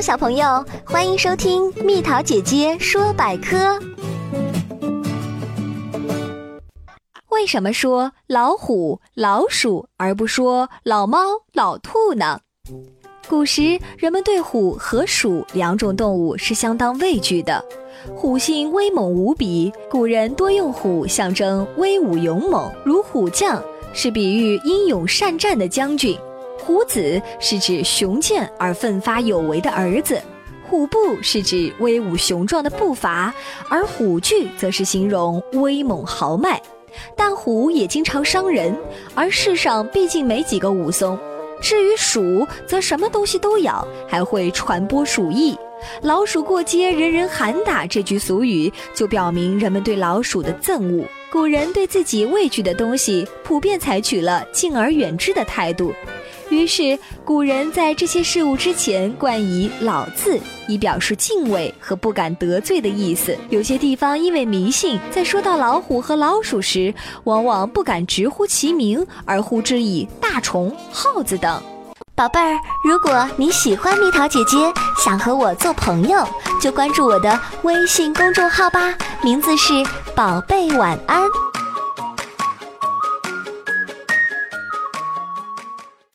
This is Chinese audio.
小朋友，欢迎收听蜜桃姐姐说百科。为什么说老虎、老鼠而不说老猫、老兔呢？古时人们对虎和鼠两种动物是相当畏惧的。虎性威猛无比，古人多用虎象征威武勇猛，如虎将是比喻英勇善战的将军。虎子是指雄健而奋发有为的儿子，虎步是指威武雄壮的步伐，而虎踞则是形容威猛豪迈。但虎也经常伤人，而世上毕竟没几个武松。至于鼠，则什么东西都咬，还会传播鼠疫。老鼠过街，人人喊打。这句俗语就表明人们对老鼠的憎恶。古人对自己畏惧的东西，普遍采取了敬而远之的态度。于是，古人在这些事物之前冠以“老”字，以表示敬畏和不敢得罪的意思。有些地方因为迷信，在说到老虎和老鼠时，往往不敢直呼其名，而呼之以大虫、耗子等。宝贝儿，如果你喜欢蜜桃姐姐，想和我做朋友，就关注我的微信公众号吧，名字是“宝贝晚安”。